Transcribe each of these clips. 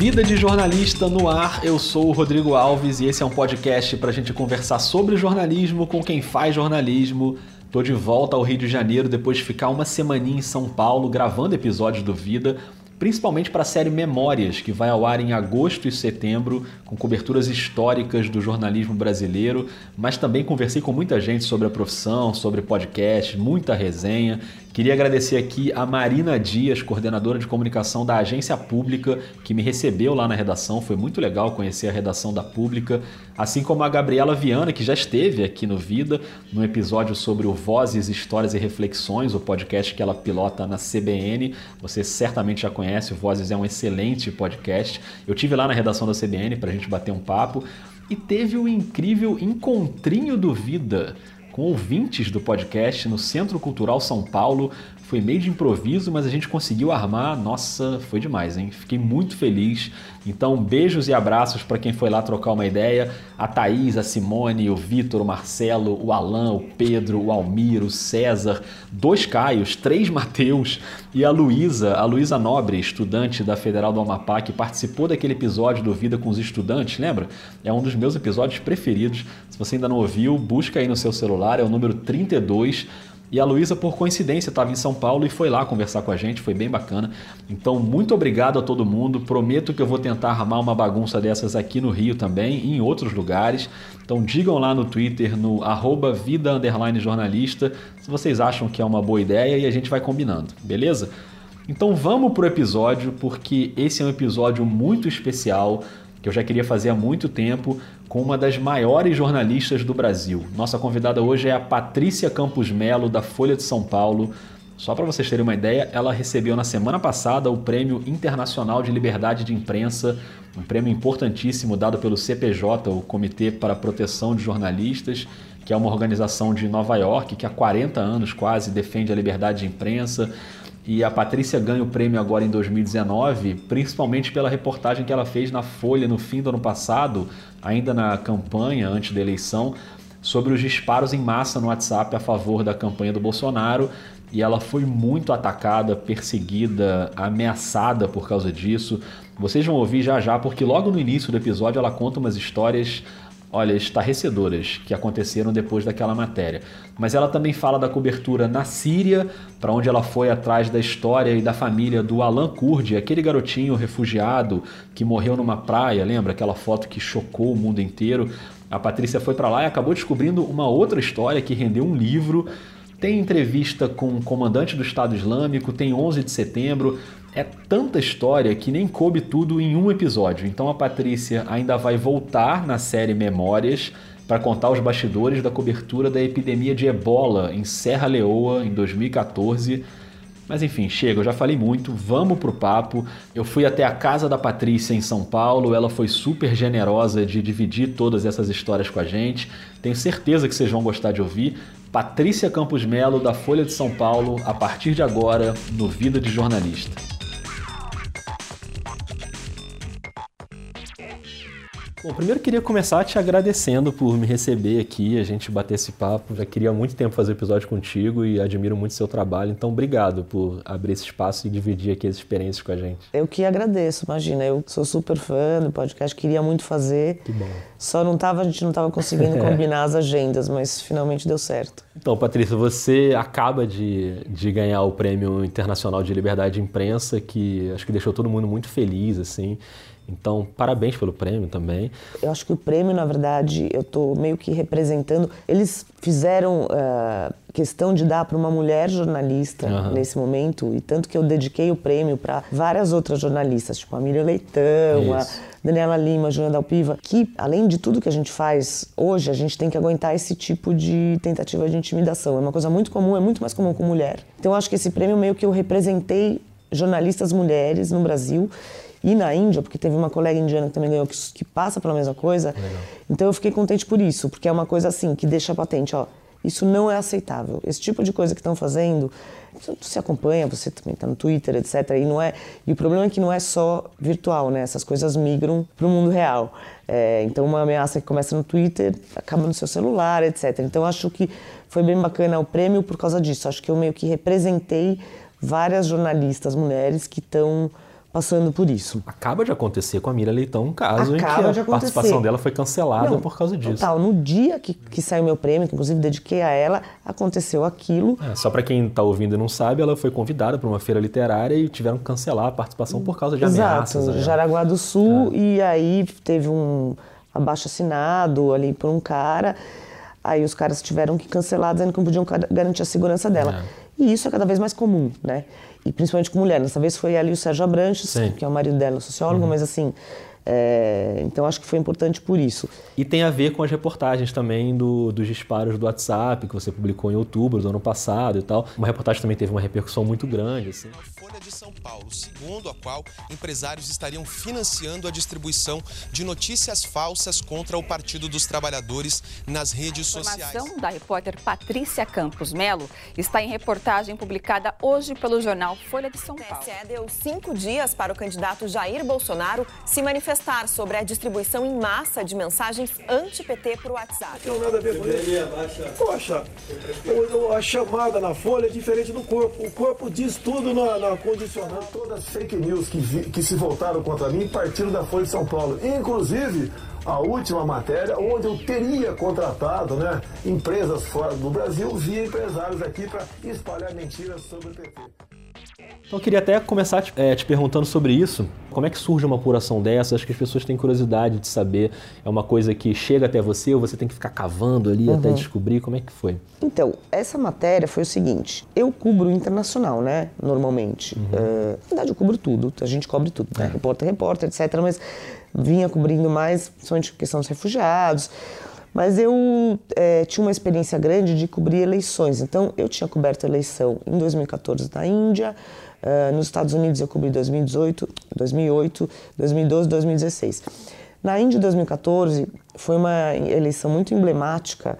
Vida de Jornalista no ar, eu sou o Rodrigo Alves e esse é um podcast para a gente conversar sobre jornalismo com quem faz jornalismo. Tô de volta ao Rio de Janeiro depois de ficar uma semaninha em São Paulo gravando episódios do Vida principalmente para a série Memórias, que vai ao ar em agosto e setembro, com coberturas históricas do jornalismo brasileiro, mas também conversei com muita gente sobre a profissão, sobre podcast, muita resenha. Queria agradecer aqui a Marina Dias, coordenadora de comunicação da Agência Pública, que me recebeu lá na redação. Foi muito legal conhecer a redação da Pública, assim como a Gabriela Viana, que já esteve aqui no Vida, no episódio sobre o Vozes, Histórias e Reflexões, o podcast que ela pilota na CBN. Você certamente já conhece, o Vozes é um excelente podcast. Eu tive lá na redação da CBN para a gente bater um papo e teve o incrível Encontrinho do Vida com ouvintes do podcast no Centro Cultural São Paulo. Foi meio de improviso, mas a gente conseguiu armar. Nossa, foi demais, hein? Fiquei muito feliz. Então, beijos e abraços para quem foi lá trocar uma ideia. A Thaís, a Simone, o Vitor, o Marcelo, o Alan, o Pedro, o Almir, o César, dois Caios, três Mateus e a Luísa, a Luísa Nobre, estudante da Federal do Amapá, que participou daquele episódio do Vida com os Estudantes, lembra? É um dos meus episódios preferidos. Se você ainda não ouviu, busca aí no seu celular, é o número 32 e a Luísa, por coincidência, estava em São Paulo e foi lá conversar com a gente, foi bem bacana. Então, muito obrigado a todo mundo. Prometo que eu vou tentar armar uma bagunça dessas aqui no Rio também e em outros lugares. Então, digam lá no Twitter, no arroba vida jornalista, se vocês acham que é uma boa ideia e a gente vai combinando, beleza? Então vamos pro episódio, porque esse é um episódio muito especial que eu já queria fazer há muito tempo com uma das maiores jornalistas do Brasil. Nossa convidada hoje é a Patrícia Campos Melo, da Folha de São Paulo. Só para vocês terem uma ideia, ela recebeu na semana passada o Prêmio Internacional de Liberdade de Imprensa, um prêmio importantíssimo dado pelo CPJ, o Comitê para a Proteção de Jornalistas, que é uma organização de Nova York que há 40 anos quase defende a liberdade de imprensa e a Patrícia ganha o prêmio agora em 2019, principalmente pela reportagem que ela fez na Folha no fim do ano passado, ainda na campanha antes da eleição, sobre os disparos em massa no WhatsApp a favor da campanha do Bolsonaro. E ela foi muito atacada, perseguida, ameaçada por causa disso. Vocês vão ouvir já já, porque logo no início do episódio ela conta umas histórias olha, estarrecedoras que aconteceram depois daquela matéria. Mas ela também fala da cobertura na Síria, para onde ela foi atrás da história e da família do Alan Kurdi, aquele garotinho refugiado que morreu numa praia, lembra aquela foto que chocou o mundo inteiro? A Patrícia foi para lá e acabou descobrindo uma outra história que rendeu um livro. Tem entrevista com o comandante do Estado Islâmico, tem 11 de setembro, é tanta história que nem coube tudo em um episódio. Então a Patrícia ainda vai voltar na série Memórias para contar os bastidores da cobertura da epidemia de ebola em Serra Leoa em 2014. Mas enfim, chega, eu já falei muito, vamos pro papo. Eu fui até a casa da Patrícia em São Paulo, ela foi super generosa de dividir todas essas histórias com a gente. Tenho certeza que vocês vão gostar de ouvir. Patrícia Campos Melo, da Folha de São Paulo, a partir de agora, no Vida de Jornalista. Bom, primeiro queria começar te agradecendo por me receber aqui, a gente bater esse papo. Já queria há muito tempo fazer episódio contigo e admiro muito seu trabalho. Então, obrigado por abrir esse espaço e dividir aqui as experiências com a gente. Eu que agradeço, imagina. Eu sou super fã do podcast, queria muito fazer. Que bom. Só não tava, a gente não estava conseguindo combinar as agendas, mas finalmente deu certo. Então, Patrícia, você acaba de, de ganhar o Prêmio Internacional de Liberdade de Imprensa, que acho que deixou todo mundo muito feliz, assim. Então, parabéns pelo prêmio também. Eu acho que o prêmio, na verdade, eu estou meio que representando. Eles fizeram uh, questão de dar para uma mulher jornalista uhum. nesse momento, e tanto que eu dediquei o prêmio para várias outras jornalistas, tipo a Miriam Leitão, Isso. a Daniela Lima, a Juliana Dalpiva, que além de tudo que a gente faz hoje, a gente tem que aguentar esse tipo de tentativa de intimidação. É uma coisa muito comum, é muito mais comum com mulher. Então, eu acho que esse prêmio meio que eu representei jornalistas mulheres no Brasil e na Índia, porque teve uma colega indiana que também ganhou, que, que passa pela mesma coisa. Legal. Então eu fiquei contente por isso, porque é uma coisa assim, que deixa patente, ó, isso não é aceitável. Esse tipo de coisa que estão fazendo, você acompanha, você também está no Twitter, etc. E não é. E o problema é que não é só virtual, né? Essas coisas migram para o mundo real. É, então uma ameaça que começa no Twitter acaba no seu celular, etc. Então acho que foi bem bacana o prêmio por causa disso. Acho que eu meio que representei várias jornalistas mulheres que estão passando por isso. Acaba de acontecer com a Mira Leitão um caso Acaba em que a participação dela foi cancelada Não, por causa disso. Total, no dia que, que saiu meu prêmio, que inclusive dediquei a ela, aconteceu aquilo. É, só para quem está ouvindo e não sabe, ela foi convidada para uma feira literária e tiveram que cancelar a participação por causa de ameaças. Exato, Jaraguá do Sul, é. e aí teve um abaixo assinado ali por um cara. Aí os caras tiveram que cancelar, dizendo que não podiam garantir a segurança dela. É. E isso é cada vez mais comum, né? E principalmente com mulher. Dessa vez foi ali o Sérgio Abranches, Sim. que é o marido dela, sociólogo, uhum. mas assim, é, então acho que foi importante por isso. E tem a ver com as reportagens também do, dos disparos do WhatsApp que você publicou em outubro do ano passado e tal. Uma reportagem também teve uma repercussão muito grande. Assim. Folha de São Paulo, segundo a qual empresários estariam financiando a distribuição de notícias falsas contra o Partido dos Trabalhadores nas redes sociais. A informação da repórter Patrícia Campos Melo está em reportagem publicada hoje pelo jornal Folha de São Paulo. O TSE deu cinco dias para o candidato Jair Bolsonaro se manifestar manifestar sobre a distribuição em massa de mensagens anti-PT por WhatsApp. Não tem nada a ver com isso. Poxa, a chamada na folha é diferente do corpo. O corpo diz tudo na, na condicionante. Todas as fake news que, vi, que se voltaram contra mim partiram da Folha de São Paulo. Inclusive, a última matéria, onde eu teria contratado né, empresas fora do Brasil via empresários aqui para espalhar mentiras sobre o PT. Então eu queria até começar te, é, te, perguntando sobre isso. Como é que surge uma apuração dessa? Acho que as pessoas têm curiosidade de saber. É uma coisa que chega até você ou você tem que ficar cavando ali uhum. até descobrir? Como é que foi? Então, essa matéria foi o seguinte. Eu cubro internacional, né? Normalmente. Uhum. Uh, na verdade, eu cubro tudo. A gente cobre tudo, né? É. Repórter, repórter, etc. Mas vinha cobrindo mais, principalmente questão dos refugiados. Mas eu é, tinha uma experiência grande de cobrir eleições. Então, eu tinha coberto eleição em 2014 na Índia, Uh, nos Estados Unidos eu cobri 2018, 2008, 2012, 2016. Na Índia 2014 foi uma eleição muito emblemática,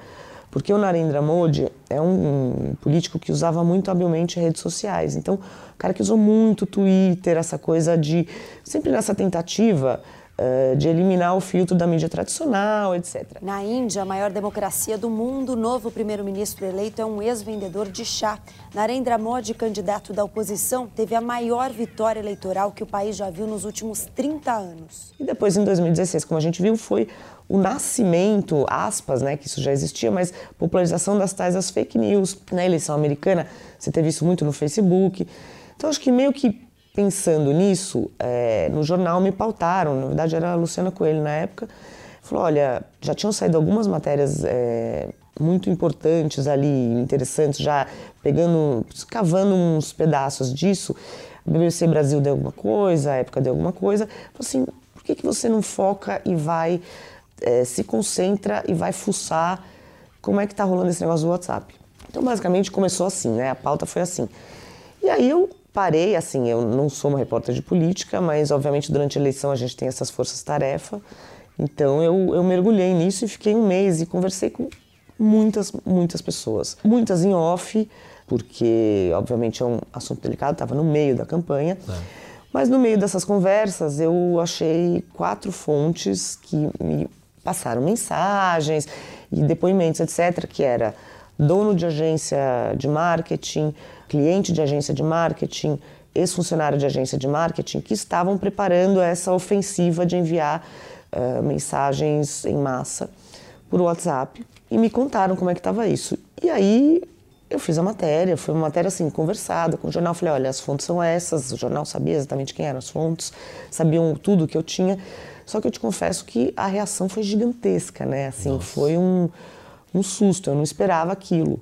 porque o Narendra Modi é um político que usava muito habilmente redes sociais. Então, o cara que usou muito Twitter, essa coisa de sempre nessa tentativa eh, de eliminar o filtro da mídia tradicional, etc. Na Índia, a maior democracia do mundo, o novo primeiro-ministro eleito é um ex-vendedor de chá. Narendra Modi, candidato da oposição, teve a maior vitória eleitoral que o país já viu nos últimos 30 anos. E depois, em 2016, como a gente viu, foi o nascimento, aspas, né, que isso já existia, mas popularização das tais das fake news. Na eleição americana, você teve isso muito no Facebook. Então, acho que meio que pensando nisso, é, no jornal me pautaram, na verdade era a Luciana Coelho na época, falou, olha, já tinham saído algumas matérias é, muito importantes ali, interessantes, já pegando, cavando uns pedaços disso, a BBC Brasil deu alguma coisa, a época deu alguma coisa, falou assim, por que, que você não foca e vai, é, se concentra e vai fuçar como é que tá rolando esse negócio do WhatsApp? Então, basicamente, começou assim, né? A pauta foi assim. E aí eu parei, assim, eu não sou uma repórter de política, mas obviamente durante a eleição a gente tem essas forças-tarefa. Então eu, eu mergulhei nisso e fiquei um mês e conversei com muitas, muitas pessoas. Muitas em off, porque obviamente é um assunto delicado, estava no meio da campanha. É. Mas no meio dessas conversas eu achei quatro fontes que me passaram mensagens e depoimentos, etc., que era dono de agência de marketing, cliente de agência de marketing, ex-funcionário de agência de marketing, que estavam preparando essa ofensiva de enviar uh, mensagens em massa por WhatsApp e me contaram como é que estava isso. E aí eu fiz a matéria, foi uma matéria assim, conversada com o jornal. Falei, olha, as fontes são essas. O jornal sabia exatamente quem eram as fontes, sabiam tudo que eu tinha. Só que eu te confesso que a reação foi gigantesca, né? Assim, Nossa. foi um um susto, eu não esperava aquilo.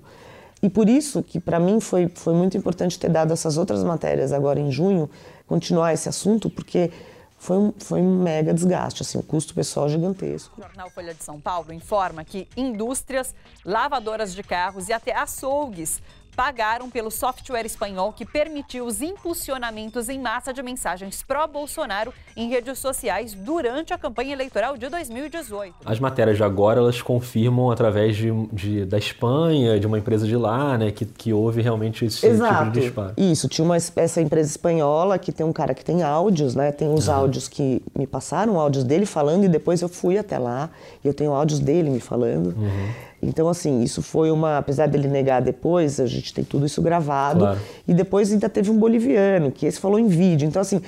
E por isso que para mim foi, foi muito importante ter dado essas outras matérias agora em junho, continuar esse assunto, porque foi um, foi um mega desgaste, assim, um custo pessoal gigantesco. O jornal Folha de São Paulo informa que indústrias, lavadoras de carros e até açougues pagaram pelo software espanhol que permitiu os impulsionamentos em massa de mensagens pró-Bolsonaro em redes sociais durante a campanha eleitoral de 2018. As matérias de agora elas confirmam através de, de da Espanha, de uma empresa de lá, né, que, que houve realmente esse Exato. tipo de disparo. Isso, tinha uma, essa empresa espanhola que tem um cara que tem áudios, né, tem os uhum. áudios que me passaram, áudios dele falando e depois eu fui até lá e eu tenho áudios dele me falando. Uhum. Então, assim, isso foi uma. Apesar dele negar depois, a gente tem tudo isso gravado. Claro. E depois ainda teve um boliviano, que esse falou em vídeo. Então, assim,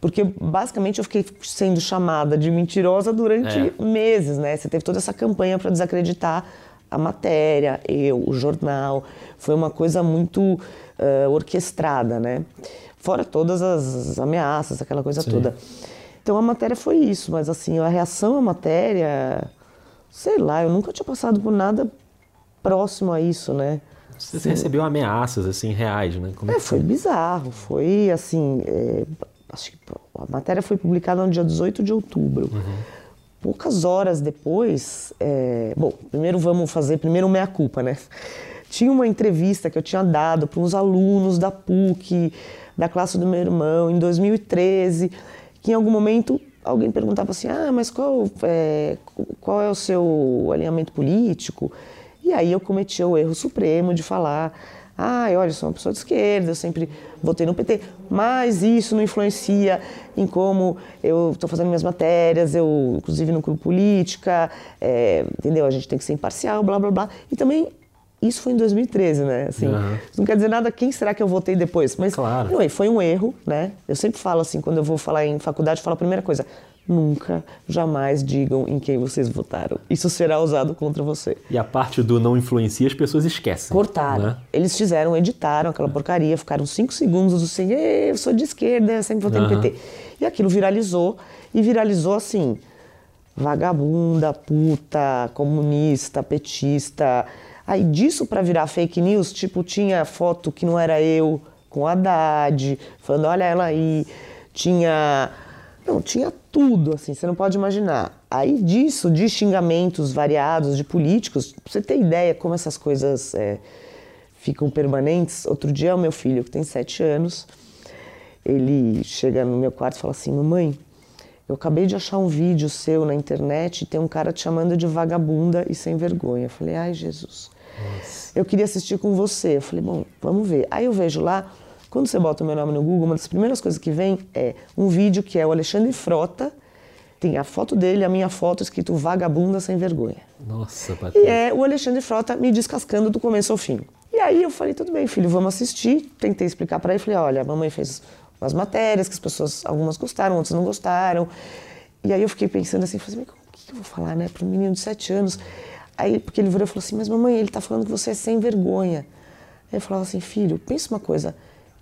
Porque basicamente eu fiquei sendo chamada de mentirosa durante é. meses, né? Você teve toda essa campanha para desacreditar a matéria, eu, o jornal. Foi uma coisa muito uh, orquestrada, né? Fora todas as ameaças, aquela coisa Sim. toda. Então a matéria foi isso, mas assim, a reação à matéria, sei lá, eu nunca tinha passado por nada próximo a isso, né? Você assim, recebeu ameaças assim reais, né? Como é, foi bizarro, foi assim, é, acho que a matéria foi publicada no dia 18 de outubro. Uhum. Poucas horas depois, é, bom, primeiro vamos fazer primeiro meia culpa, né? Tinha uma entrevista que eu tinha dado para uns alunos da PUC, da classe do meu irmão, em 2013, que em algum momento alguém perguntava assim, ah, mas qual é, qual é o seu alinhamento político? E aí eu cometi o erro supremo de falar ah, olha, eu sou uma pessoa de esquerda, eu sempre votei no PT, mas isso não influencia em como eu estou fazendo minhas matérias, eu, inclusive no grupo política, é, entendeu? A gente tem que ser imparcial, blá, blá, blá. E também, isso foi em 2013, né? Assim, uhum. Não quer dizer nada, quem será que eu votei depois? Mas, claro. não, foi um erro, né? Eu sempre falo assim, quando eu vou falar em faculdade, eu falo a primeira coisa, nunca, jamais digam em quem vocês votaram. Isso será usado contra você. E a parte do não influencia, as pessoas esquecem. Cortaram. Né? Eles fizeram, editaram aquela porcaria, ficaram cinco segundos assim, eu sou de esquerda, sempre votei uhum. no PT. E aquilo viralizou, e viralizou assim, vagabunda, puta, comunista, petista. Aí disso para virar fake news, tipo, tinha foto que não era eu com Haddad, falando, olha ela aí, tinha não, tinha tudo, assim, você não pode imaginar. Aí disso, de xingamentos variados de políticos, pra você ter ideia como essas coisas é, ficam permanentes. Outro dia, o meu filho, que tem sete anos, ele chega no meu quarto e fala assim: Mamãe, eu acabei de achar um vídeo seu na internet e tem um cara te chamando de vagabunda e sem vergonha. Eu falei: Ai, Jesus. Nossa. Eu queria assistir com você. Eu falei: Bom, vamos ver. Aí eu vejo lá quando você bota o meu nome no Google, uma das primeiras coisas que vem é um vídeo que é o Alexandre Frota, tem a foto dele, a minha foto escrito vagabunda sem vergonha. Nossa, Patrícia. E é o Alexandre Frota me descascando do começo ao fim. E aí eu falei, tudo bem, filho, vamos assistir. Tentei explicar para ele, falei, olha, a mamãe fez umas matérias que as pessoas, algumas gostaram, outras não gostaram. E aí eu fiquei pensando assim, falei, assim, o que eu vou falar, né, para um menino de sete anos? Aí, porque ele virou e falou assim, mas mamãe, ele tá falando que você é sem vergonha. Aí eu falava assim, filho, pensa uma coisa,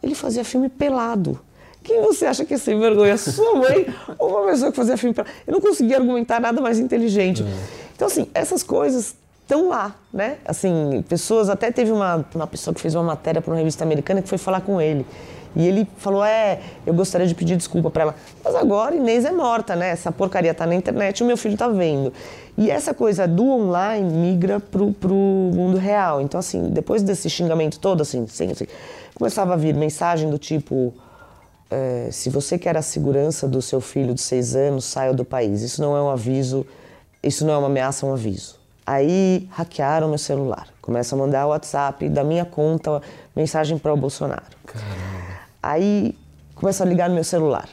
ele fazia filme pelado. Quem você acha que é sem vergonha? Sua mãe ou uma pessoa que fazia filme pelado? Eu não conseguia argumentar nada mais inteligente. É. Então, assim, essas coisas estão lá, né? Assim, pessoas, até teve uma, uma pessoa que fez uma matéria para uma revista americana que foi falar com ele. E ele falou: É, eu gostaria de pedir desculpa para ela. Mas agora Inês é morta, né? Essa porcaria tá na internet o meu filho tá vendo. E essa coisa do online migra pro, pro mundo real. Então, assim, depois desse xingamento todo, assim, assim começava a vir mensagem do tipo: é, se você quer a segurança do seu filho de seis anos, saia do país. Isso não é um aviso, isso não é uma ameaça, é um aviso. Aí hackearam meu celular. Começa a mandar WhatsApp da minha conta mensagem para o Bolsonaro. Caramba. Aí começa a ligar no meu celular,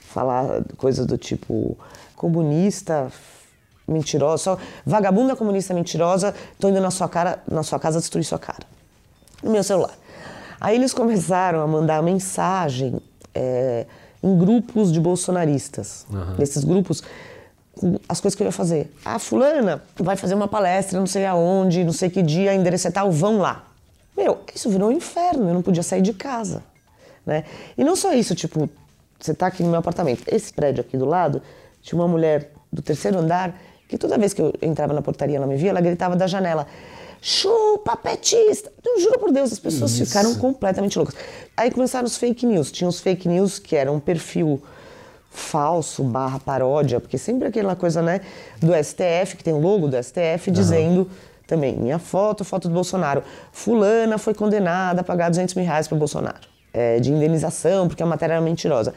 falar coisas do tipo comunista, mentirosa, só vagabunda comunista mentirosa, tô indo na sua cara, na sua casa destruir sua cara. No meu celular. Aí eles começaram a mandar mensagem é, em grupos de bolsonaristas. Uhum. Nesses grupos, as coisas que eu ia fazer. A fulana vai fazer uma palestra, não sei aonde, não sei que dia, endereço é tal, vão lá. Meu, isso virou um inferno, eu não podia sair de casa. Né? E não só isso, tipo, você tá aqui no meu apartamento. Esse prédio aqui do lado, tinha uma mulher do terceiro andar que toda vez que eu entrava na portaria, ela me via, ela gritava da janela chupa petista. Eu juro por Deus, as pessoas Isso. ficaram completamente loucas. Aí começaram os fake news. Tinha os fake news que eram um perfil falso, barra paródia, porque sempre aquela coisa, né, do STF, que tem o logo do STF, uhum. dizendo também, minha foto, foto do Bolsonaro. Fulana foi condenada a pagar 200 mil reais para Bolsonaro, é, de indenização, porque a matéria era mentirosa.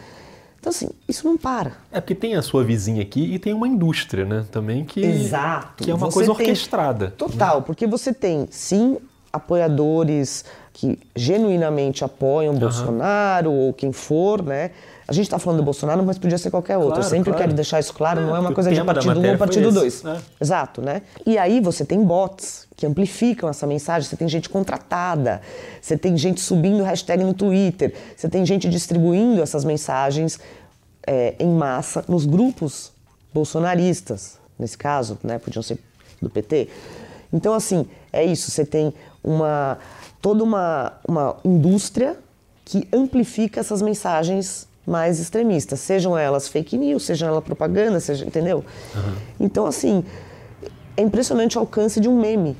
Então, assim, isso não para. É porque tem a sua vizinha aqui e tem uma indústria, né? Também que, Exato. que é uma você coisa orquestrada. Tem, total, né? porque você tem, sim, apoiadores que genuinamente apoiam uhum. Bolsonaro ou quem for, né? A gente está falando do Bolsonaro, mas podia ser qualquer outro. Claro, Eu sempre claro. quero deixar isso claro, é, não é uma coisa de partido 1 um ou partido 2. Né? Exato, né? E aí você tem bots que amplificam essa mensagem, você tem gente contratada, você tem gente subindo hashtag no Twitter, você tem gente distribuindo essas mensagens é, em massa nos grupos bolsonaristas, nesse caso, né, podiam ser do PT. Então, assim, é isso, você tem uma, toda uma, uma indústria que amplifica essas mensagens mais extremistas, sejam elas fake news, sejam elas propaganda, seja, entendeu? Uhum. Então, assim, é impressionante o alcance de um meme.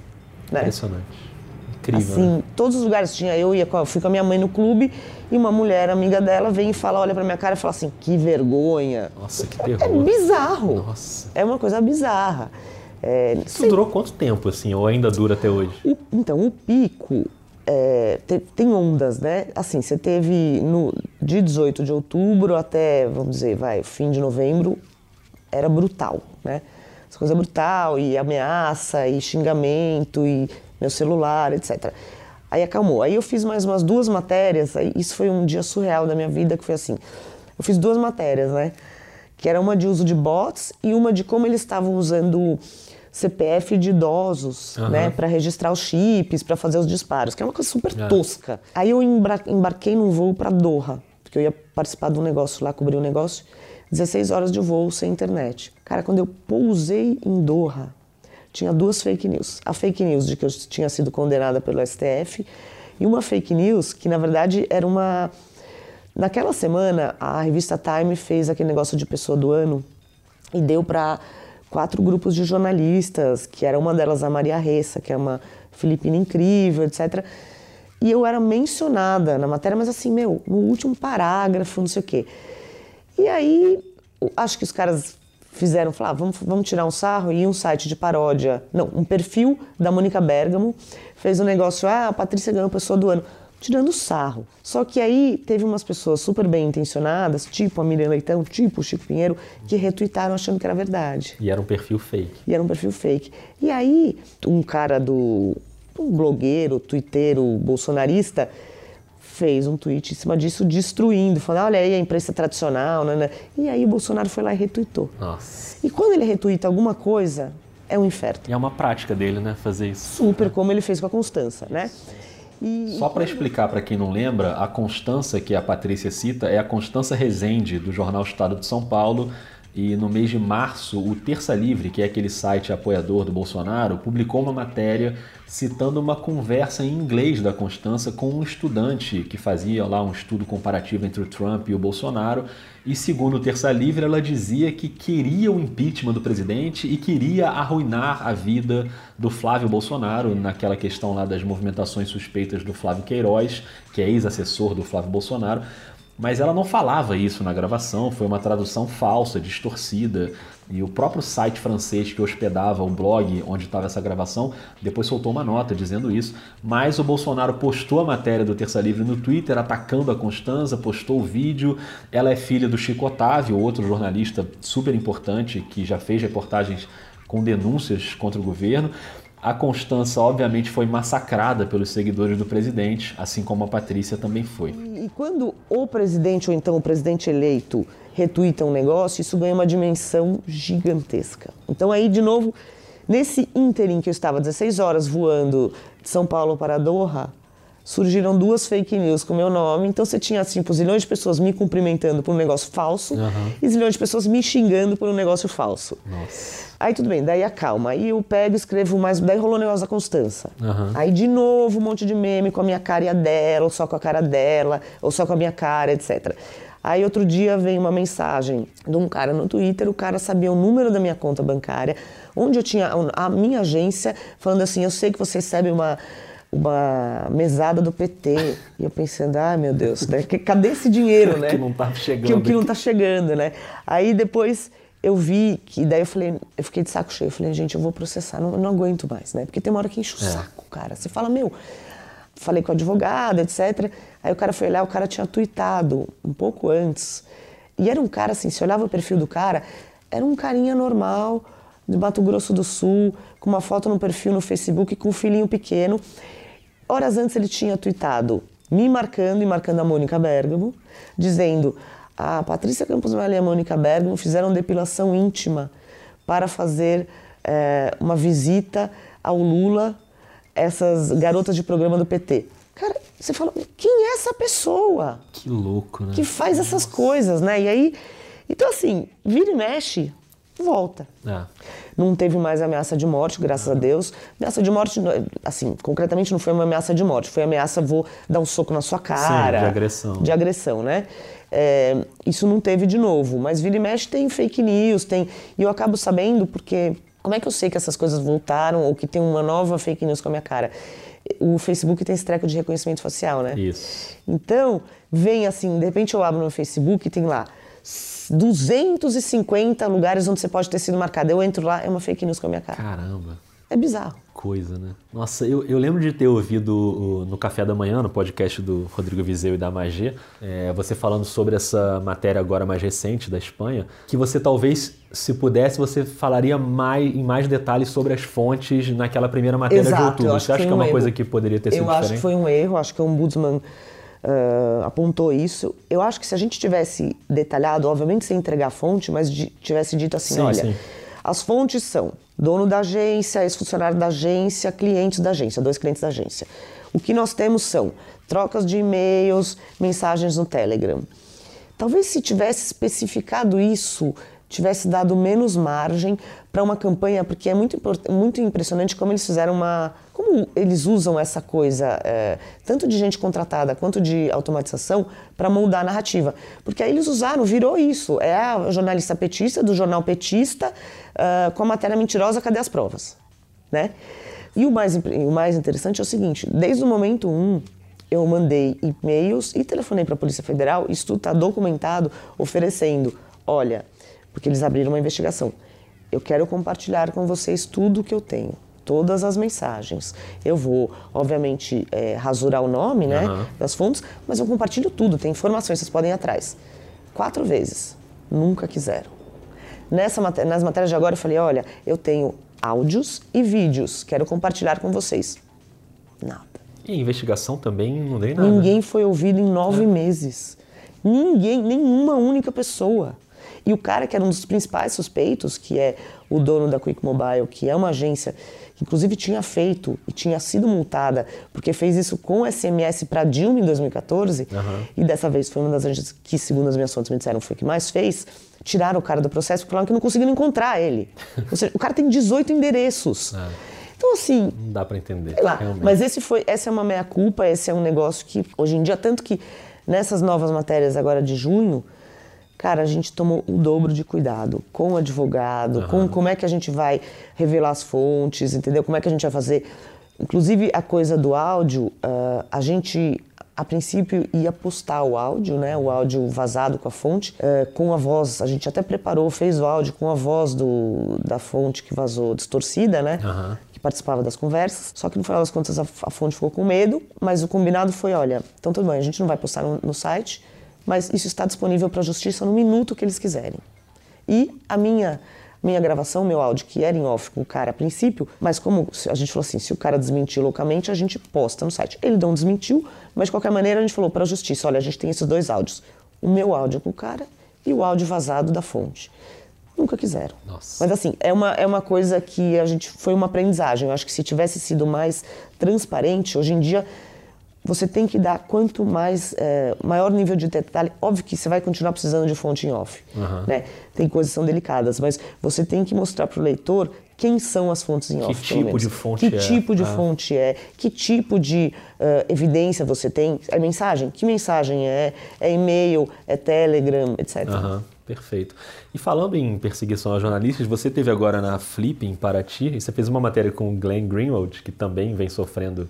Né? Impressionante. Incrível. Assim, né? todos os lugares tinha. Eu ia, fui com a minha mãe no clube e uma mulher amiga dela vem e fala, olha pra minha cara e fala assim: que vergonha. Nossa, que terror. É bizarro. Nossa. É uma coisa bizarra. É, Isso durou quanto tempo, assim, ou ainda dura até hoje? O, então, o pico é, te, tem ondas, né? Assim, você teve no, de 18 de outubro até, vamos dizer, vai, fim de novembro, era brutal, né? Essa coisa brutal, e ameaça, e xingamento, e meu celular, etc. Aí acalmou. Aí eu fiz mais umas duas matérias, isso foi um dia surreal da minha vida, que foi assim, eu fiz duas matérias, né? Que era uma de uso de bots e uma de como eles estavam usando CPF de idosos, uhum. né, para registrar os chips, para fazer os disparos, que é uma coisa super é. tosca. Aí eu embarquei num voo para Doha, porque eu ia participar de um negócio lá, cobrir um negócio, 16 horas de voo sem internet. Cara, quando eu pousei em Doha, tinha duas fake news. A fake news de que eu tinha sido condenada pelo STF e uma fake news que na verdade era uma Naquela semana, a revista Time fez aquele negócio de pessoa do ano e deu para quatro grupos de jornalistas, que era uma delas a Maria Ressa, que é uma filipina incrível, etc. E eu era mencionada na matéria, mas assim, meu, no último parágrafo, não sei o quê. E aí, acho que os caras fizeram, falaram, ah, vamos, vamos tirar um sarro e um site de paródia, não, um perfil da Mônica Bergamo fez um negócio, ah, a Patrícia ganhou pessoa do ano tirando sarro. Só que aí teve umas pessoas super bem intencionadas, tipo a Miriam Leitão, tipo o Chico Pinheiro, que retuitaram achando que era verdade. E era um perfil fake. E era um perfil fake. E aí, um cara do. um blogueiro, twitteiro bolsonarista, fez um tweet em cima disso, destruindo, falando: olha aí a imprensa tradicional, né, né? E aí o Bolsonaro foi lá e retuitou. Nossa. E quando ele retuita alguma coisa, é um inferno. E é uma prática dele, né? Fazer isso. Super, como ele fez com a Constança, né? E, Só para explicar para quem não lembra, a Constança que a Patrícia cita é a Constança Rezende, do jornal Estado de São Paulo. E no mês de março, o Terça Livre, que é aquele site apoiador do Bolsonaro, publicou uma matéria citando uma conversa em inglês da Constança com um estudante que fazia lá um estudo comparativo entre o Trump e o Bolsonaro. E segundo o Terça Livre, ela dizia que queria o impeachment do presidente e queria arruinar a vida do Flávio Bolsonaro naquela questão lá das movimentações suspeitas do Flávio Queiroz, que é ex-assessor do Flávio Bolsonaro. Mas ela não falava isso na gravação, foi uma tradução falsa, distorcida. E o próprio site francês que hospedava o blog onde estava essa gravação depois soltou uma nota dizendo isso. Mas o Bolsonaro postou a matéria do Terça Livre no Twitter atacando a Constanza, postou o vídeo. Ela é filha do Chico Otávio, outro jornalista super importante que já fez reportagens com denúncias contra o governo. A Constança, obviamente, foi massacrada pelos seguidores do presidente, assim como a Patrícia também foi. E quando o presidente ou então o presidente eleito retuita um negócio, isso ganha uma dimensão gigantesca. Então aí, de novo, nesse ínterim que eu estava 16 horas voando de São Paulo para Doha, surgiram duas fake news com meu nome. Então você tinha assim, zilhões de pessoas me cumprimentando por um negócio falso uhum. e zilhões de pessoas me xingando por um negócio falso. Nossa. Aí tudo bem, daí acalma. Aí eu pego escrevo mais. Daí rolou o negócio da Constança. Uhum. Aí de novo um monte de meme com a minha cara e a dela, ou só com a cara dela, ou só com a minha cara, etc. Aí outro dia vem uma mensagem de um cara no Twitter, o cara sabia o número da minha conta bancária, onde eu tinha a minha agência, falando assim: eu sei que você recebe uma uma mesada do PT. E eu pensando, ah, meu Deus, né? cadê esse dinheiro, né? que não tá chegando. Que, que não tá chegando, né? Aí depois eu vi que daí eu falei, eu fiquei de saco cheio, eu falei, gente, eu vou processar, não, não aguento mais, né? Porque tem uma hora que enche o é. saco, cara. Você fala, meu, falei com o advogado, etc. Aí o cara foi olhar, o cara tinha tweetado um pouco antes. E era um cara assim, se olhava o perfil do cara, era um carinha normal, de Mato Grosso do Sul, com uma foto no perfil no Facebook com um filhinho pequeno. Horas antes ele tinha tweetado, me marcando e marcando a Mônica Bergamo, dizendo a Patrícia Campos Vale e a Mônica Bergamo fizeram depilação íntima para fazer é, uma visita ao Lula, essas garotas de programa do PT. Cara, você fala, quem é essa pessoa? Que louco, né? Que faz essas coisas, né? E aí Então, assim, vira e mexe, volta. É. Não teve mais ameaça de morte, graças a Deus. Ameaça de morte, assim, concretamente não foi uma ameaça de morte, foi ameaça, vou dar um soco na sua cara. Sim, de agressão. De agressão, né? É, isso não teve de novo, mas vira e mexe tem fake news, tem. E eu acabo sabendo porque. Como é que eu sei que essas coisas voltaram ou que tem uma nova fake news com a minha cara? O Facebook tem esse treco de reconhecimento facial, né? Isso. Então, vem assim, de repente eu abro no Facebook e tem lá 250 lugares onde você pode ter sido marcado. Eu entro lá, é uma fake news com a minha cara. Caramba. É bizarro. Coisa, né? Nossa, eu, eu lembro de ter ouvido o, no Café da Manhã, no podcast do Rodrigo Vizeu e da Magê, é, você falando sobre essa matéria agora mais recente da Espanha, que você talvez, se pudesse, você falaria mais, em mais detalhes sobre as fontes naquela primeira matéria Exato, de outubro. Você acha que, que é uma erro. coisa que poderia ter sido eu diferente? Eu acho que foi um erro, acho que o Ombudsman Uh, apontou isso. Eu acho que se a gente tivesse detalhado, obviamente sem entregar a fonte, mas tivesse dito assim, sim, olha, sim. as fontes são dono da agência, ex-funcionário da agência, clientes da agência, dois clientes da agência. O que nós temos são trocas de e-mails, mensagens no Telegram. Talvez se tivesse especificado isso, tivesse dado menos margem para uma campanha, porque é muito, muito impressionante como eles fizeram uma. Como eles usam essa coisa, é, tanto de gente contratada quanto de automatização, para moldar a narrativa. Porque aí eles usaram, virou isso. É a jornalista petista do jornal petista uh, com a matéria mentirosa, cadê as provas? Né? E o mais, o mais interessante é o seguinte: desde o momento 1, um, eu mandei e-mails e telefonei para a Polícia Federal, isso está documentado, oferecendo: olha porque eles abriram uma investigação. Eu quero compartilhar com vocês tudo o que eu tenho, todas as mensagens. Eu vou, obviamente, é, rasurar o nome né, uhum. das fontes, mas eu compartilho tudo, tem informações, vocês podem ir atrás. Quatro vezes, nunca quiseram. Nessa, nas matérias de agora eu falei, olha, eu tenho áudios e vídeos, quero compartilhar com vocês. Nada. E a investigação também não dei nada. Ninguém foi ouvido em nove é. meses. Ninguém, nenhuma única pessoa. E o cara que era um dos principais suspeitos, que é o dono da Quick Mobile, que é uma agência que inclusive tinha feito e tinha sido multada porque fez isso com SMS para Dilma em 2014 uhum. e dessa vez foi uma das agências que, segundo as minhas fontes me disseram, foi que mais fez, tiraram o cara do processo porque falaram que não conseguiram encontrar ele. Ou seja, o cara tem 18 endereços. É. Então, assim. Não dá para entender. Lá, mas esse foi, essa é uma meia-culpa, esse é um negócio que, hoje em dia, tanto que nessas novas matérias agora de junho, cara, a gente tomou o dobro de cuidado com o advogado, uhum. com como é que a gente vai revelar as fontes, entendeu? Como é que a gente vai fazer. Inclusive, a coisa do áudio, uh, a gente, a princípio, ia postar o áudio, né? O áudio vazado com a fonte, uh, com a voz. A gente até preparou, fez o áudio com a voz do, da fonte que vazou distorcida, né? Uhum. Que participava das conversas. Só que no final das contas a, a fonte ficou com medo, mas o combinado foi: olha, então tudo bem, a gente não vai postar no, no site mas isso está disponível para a justiça no minuto que eles quiserem. E a minha minha gravação, meu áudio, que era em off com o cara a princípio, mas como a gente falou assim, se o cara desmentiu loucamente, a gente posta no site. Ele não desmentiu, mas de qualquer maneira a gente falou para a justiça, olha, a gente tem esses dois áudios. O meu áudio com o cara e o áudio vazado da fonte. Nunca quiseram. Nossa. Mas assim, é uma, é uma coisa que a gente foi uma aprendizagem. Eu acho que se tivesse sido mais transparente, hoje em dia você tem que dar quanto mais é, maior nível de detalhe. Óbvio que você vai continuar precisando de fonte em off, uhum. né? Tem coisas que são delicadas, mas você tem que mostrar para o leitor quem são as fontes em que off. Tipo de fonte que é? tipo de ah. fonte é? Que tipo de uh, evidência você tem? É mensagem? Que mensagem é? É e-mail? É Telegram? Etc. Uhum. Perfeito. E falando em perseguição a jornalistas, você teve agora na Flip em Paraty, e você fez uma matéria com o Glenn Greenwald, que também vem sofrendo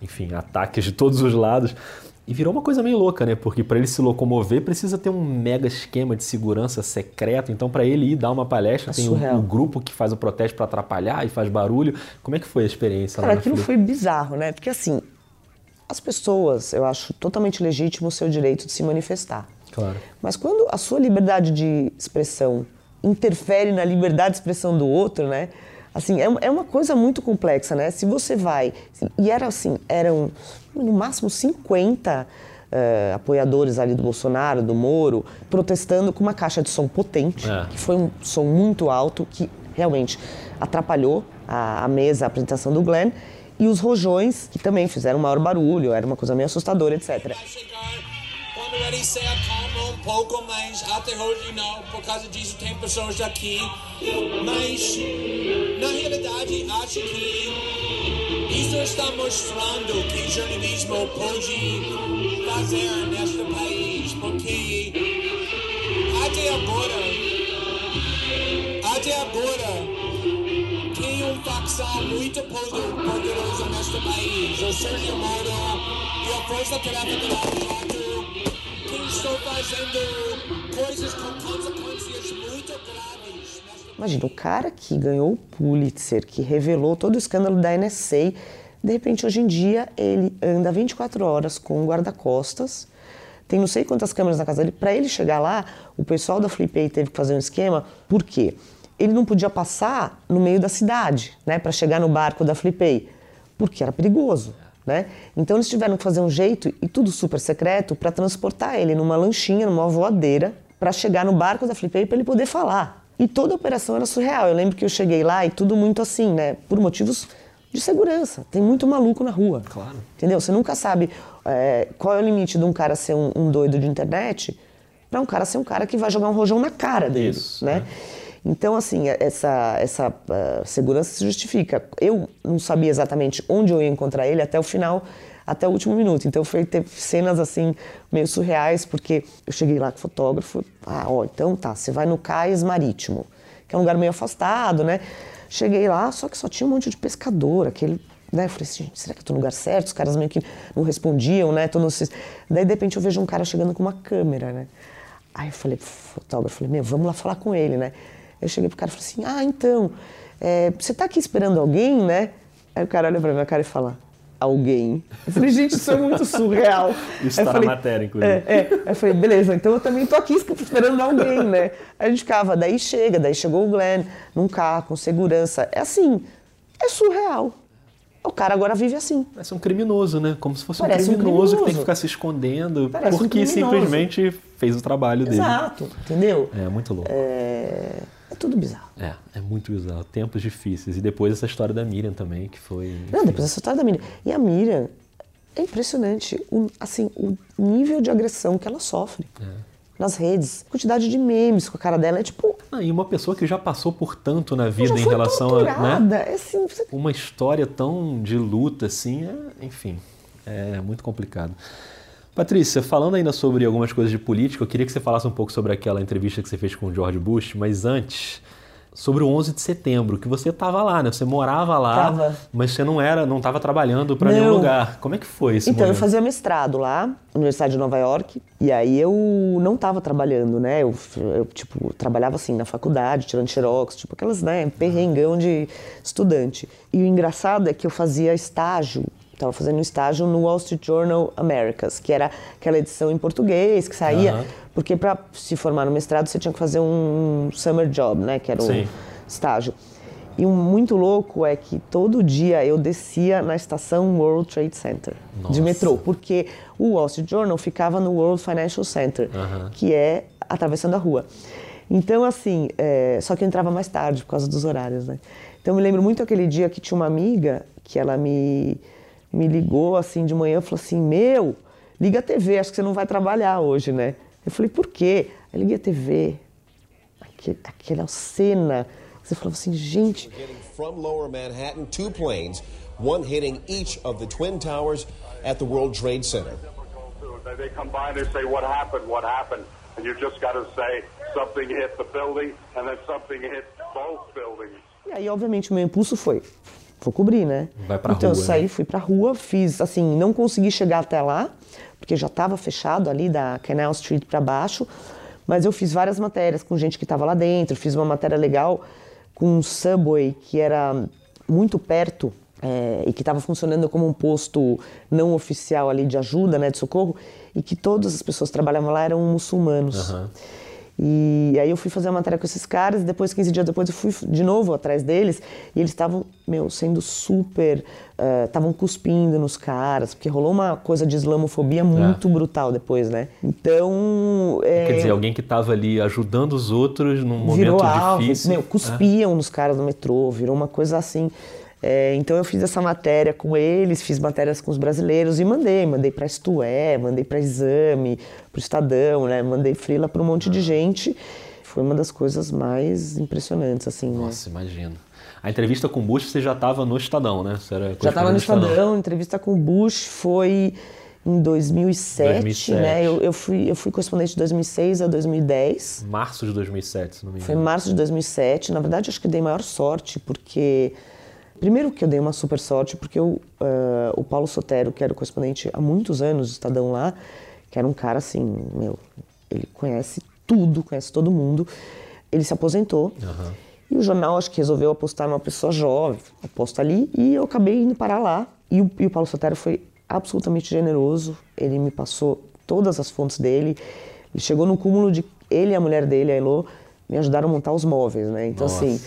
enfim, ataques de todos os lados. E virou uma coisa meio louca, né? Porque para ele se locomover precisa ter um mega esquema de segurança secreto. Então, para ele ir dar uma palestra, é tem um, um, grupo que faz o protesto para atrapalhar e faz barulho. Como é que foi a experiência Cara, aquilo foi bizarro, né? Porque assim, as pessoas, eu acho totalmente legítimo o seu direito de se manifestar. Claro. Mas quando a sua liberdade de expressão interfere na liberdade de expressão do outro, né? Assim, é, é uma coisa muito complexa, né? Se você vai. E era assim, eram no máximo 50 uh, eh, apoiadores ali do Bolsonaro, do Moro, protestando com uma caixa de som potente, é. que foi um som muito alto, que realmente atrapalhou a, a mesa, a apresentação do Glenn. E os rojões, que também fizeram maior barulho, era uma coisa meio assustadora, etc. already certo um pouco mais até hoje não, por causa disso tem pessoas aqui, mas na realidade acho que isso está mostrando que jornalismo pode fazer neste país, porque até agora, até agora tem uma facção muito poderosa neste país, o Sérgio Moro e a Força Tarefa do Lado estão fazendo coisas com consequências muito graves. Imagina, o cara que ganhou o Pulitzer, que revelou todo o escândalo da NSA, de repente hoje em dia ele anda 24 horas com um guarda-costas, tem não sei quantas câmeras na casa dele. Para ele chegar lá, o pessoal da Flipay teve que fazer um esquema. Por quê? Ele não podia passar no meio da cidade, né, para chegar no barco da Flipay, porque era perigoso. Né? Então eles tiveram que fazer um jeito, e tudo super secreto, para transportar ele numa lanchinha, numa voadeira, para chegar no barco da Flipay para ele poder falar. E toda a operação era surreal. Eu lembro que eu cheguei lá e tudo muito assim, né? Por motivos de segurança. Tem muito maluco na rua. Claro. Entendeu? Você nunca sabe é, qual é o limite de um cara ser um, um doido de internet para um cara ser um cara que vai jogar um rojão na cara dele, Isso, né? Então, assim, essa, essa uh, segurança se justifica. Eu não sabia exatamente onde eu ia encontrar ele até o final, até o último minuto. Então, foi ter cenas, assim, meio surreais, porque eu cheguei lá com o fotógrafo, ah, ó, então tá, você vai no Cais Marítimo, que é um lugar meio afastado, né? Cheguei lá, só que só tinha um monte de pescador, aquele né? Eu falei assim, será que eu tô no lugar certo? Os caras meio que não respondiam, né? Tô no... Daí, de repente, eu vejo um cara chegando com uma câmera, né? Aí eu falei pro fotógrafo, falei, meu, vamos lá falar com ele, né? Eu cheguei pro cara e falei assim, ah, então, é, você tá aqui esperando alguém, né? Aí o cara olha pra minha cara e fala, alguém. Eu falei, gente, isso é muito surreal. Isso tá falei, na matéria, inclusive. É, é. Aí eu falei, beleza, então eu também tô aqui esperando alguém, né? Aí a gente ficava, daí chega, daí chegou o Glenn num carro, com segurança. É assim, é surreal. O cara agora vive assim. Parece um criminoso, né? Como se fosse um um criminoso, que tem que criminoso. ficar se escondendo Parece um porque criminoso. simplesmente fez o trabalho dele. Exato, entendeu? É muito louco. É, é tudo bizarro. É, é muito bizarro. Tempos difíceis. E depois essa história da Miriam também, que foi. Não, depois essa história da Miriam. E a Miriam, é impressionante, o, assim, o nível de agressão que ela sofre nas redes. A quantidade de memes com a cara dela é tipo. Ah, e uma pessoa que já passou por tanto na vida em relação a. Né? torturada. É assim, você Uma história tão de luta assim, é- enfim, é muito complicado. Patrícia, falando ainda sobre algumas coisas de política, eu queria que você falasse um pouco sobre aquela entrevista que você fez com o George Bush, mas antes, sobre o 11 de setembro, que você estava lá, né? Você morava lá, Tava. mas você não era, não estava trabalhando para nenhum lugar. Como é que foi esse Então, eu momento? fazia mestrado lá, na Universidade de Nova York, e aí eu não estava trabalhando, né? Eu, eu, tipo, trabalhava assim na faculdade, tirando xerox, tipo aquelas, né, perrengão de estudante. E o engraçado é que eu fazia estágio, estava fazendo um estágio no Wall Street Journal Americas, que era aquela edição em português que saía, Aham. porque para se formar no mestrado você tinha que fazer um summer job, né? Que era um Sim. estágio. E o muito louco é que todo dia eu descia na estação World Trade Center de Nossa. metrô, porque o Wall Street Journal ficava no World Financial Center, Aham. que é atravessando a rua. Então, assim, é, só que eu entrava mais tarde por causa dos horários, né? Então, eu me lembro muito aquele dia que tinha uma amiga que ela me, me ligou assim de manhã e falou assim: Meu, liga a TV, acho que você não vai trabalhar hoje, né? Eu falei: Por quê? Eu liguei a TV, aquele, aquela cena. Você falava assim: Gente, Getting from lower Manhattan, two planes, one hitting each of the Twin Towers at the World Trade Center. They come by and they say, what happened, what happened? And you just got to say, something hit the building, and then something hit both buildings. E aí, obviamente, o meu impulso foi, vou cobrir, né? Vai pra então eu rua, saí, né? fui pra rua, fiz, assim, não consegui chegar até lá, porque já estava fechado ali da Canal Street para baixo, mas eu fiz várias matérias com gente que estava lá dentro, fiz uma matéria legal com um subway que era muito perto é, e que estava funcionando como um posto não oficial ali de ajuda, né, de socorro, e que todas as pessoas que trabalhavam lá eram muçulmanos. Aham. E aí eu fui fazer a matéria com esses caras, e depois, 15 dias depois, eu fui de novo atrás deles, e eles estavam, meu, sendo super. Estavam cuspindo nos caras, porque rolou uma coisa de islamofobia muito brutal depois, né? Então. é, Quer dizer, alguém que estava ali ajudando os outros num momento virou alvo, difícil. meu, cuspiam nos caras no metrô, virou uma coisa assim. É, então eu fiz essa matéria com eles, fiz matérias com os brasileiros e mandei, mandei para Istué, mandei para Exame, para o Estadão, né? Mandei frila para um monte de gente. Foi uma das coisas mais impressionantes, assim. Nossa, né? imagino. A entrevista com o Bush você já estava no Estadão, né? já estava no Estadão. Estadão. A entrevista com o Bush foi em 2007, 2007. né? Eu, eu, fui, eu fui correspondente de 2006 a 2010. Março de 2007, se não me engano. Foi março de 2007. Na verdade, acho que dei maior sorte, porque Primeiro que eu dei uma super sorte, porque eu, uh, o Paulo Sotero, que era o correspondente há muitos anos do Estadão lá, que era um cara assim, meu, ele conhece tudo, conhece todo mundo, ele se aposentou. Uhum. E o jornal acho que resolveu apostar numa pessoa jovem, aposta ali, e eu acabei indo parar lá. E o, e o Paulo Sotero foi absolutamente generoso, ele me passou todas as fontes dele, ele chegou no cúmulo de ele e a mulher dele, a Elo, me ajudaram a montar os móveis, né? Então, Nossa. assim,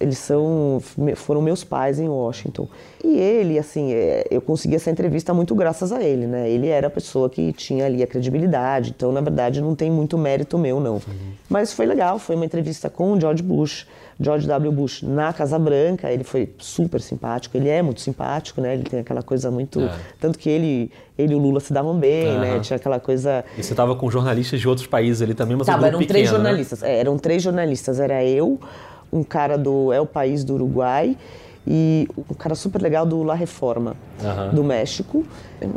eles são foram meus pais em Washington e ele assim é, eu consegui essa entrevista muito graças a ele né ele era a pessoa que tinha ali a credibilidade então na verdade não tem muito mérito meu não uhum. mas foi legal foi uma entrevista com o George Bush George W Bush na Casa Branca ele foi super simpático ele é muito simpático né ele tem aquela coisa muito é. tanto que ele ele e o Lula se davam bem uhum. né tinha aquela coisa e você estava com jornalistas de outros países ali também mas tava, um eram pequeno, três né? jornalistas né? é, eram três jornalistas era eu um cara do É o País do Uruguai e um cara super legal do La Reforma, do México.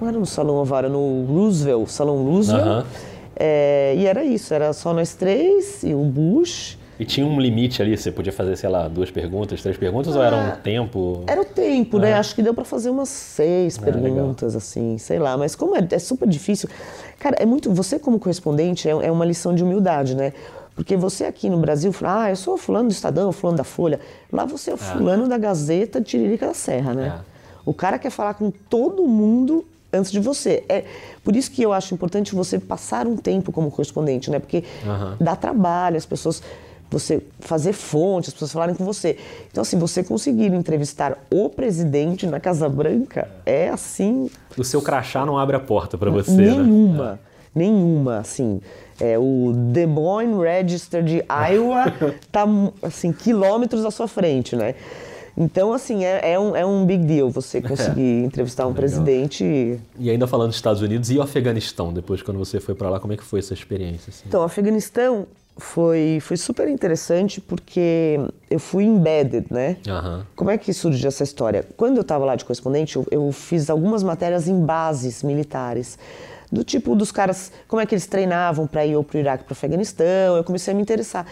Não era no Salão era no Roosevelt, Salão Roosevelt. É, e era isso, era só nós três e o Bush. E tinha um limite ali, você podia fazer, sei lá, duas perguntas, três perguntas, ah, ou era um ah, tempo? Era o tempo, né? Acho que deu para fazer umas seis ah, perguntas, legal. assim, sei lá. Mas como é, é, super difícil. Cara, é muito. Você, como correspondente, é, é uma lição de humildade, né? Porque você aqui no Brasil fala, ah, eu sou fulano do Estadão, fulano da Folha. Lá você é o é. fulano da Gazeta de Tiririca da Serra, né? É. O cara quer falar com todo mundo antes de você. É por isso que eu acho importante você passar um tempo como correspondente, né? Porque uhum. dá trabalho, as pessoas você fazer fonte, as pessoas falarem com você. Então, assim, você conseguir entrevistar o presidente na Casa Branca é assim. O seu crachá não abre a porta para você, nenhuma, né? Nenhuma, assim. É, o Des Moines Register de Iowa está assim, quilômetros à sua frente, né? Então, assim, é, é, um, é um big deal você conseguir entrevistar um Legal. presidente. E ainda falando dos Estados Unidos, e o Afeganistão, depois quando você foi para lá, como é que foi essa experiência? Assim? Então, o Afeganistão foi, foi super interessante porque eu fui embedded, né? Uhum. Como é que surgiu essa história? Quando eu estava lá de correspondente, eu, eu fiz algumas matérias em bases militares do tipo dos caras, como é que eles treinavam para ir ou para o Iraque, para o Afeganistão. Eu comecei a me interessar.